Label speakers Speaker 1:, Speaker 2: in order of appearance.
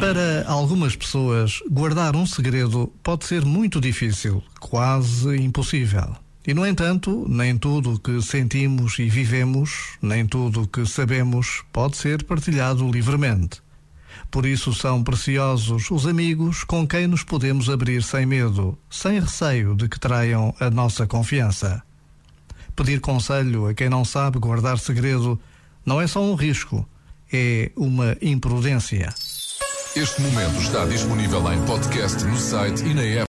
Speaker 1: Para algumas pessoas, guardar um segredo pode ser muito difícil, quase impossível. E, no entanto, nem tudo o que sentimos e vivemos, nem tudo o que sabemos, pode ser partilhado livremente. Por isso são preciosos os amigos com quem nos podemos abrir sem medo, sem receio de que traiam a nossa confiança. Pedir conselho a quem não sabe guardar segredo não é só um risco, é uma imprudência.
Speaker 2: Este momento está disponível em podcast no site e na app.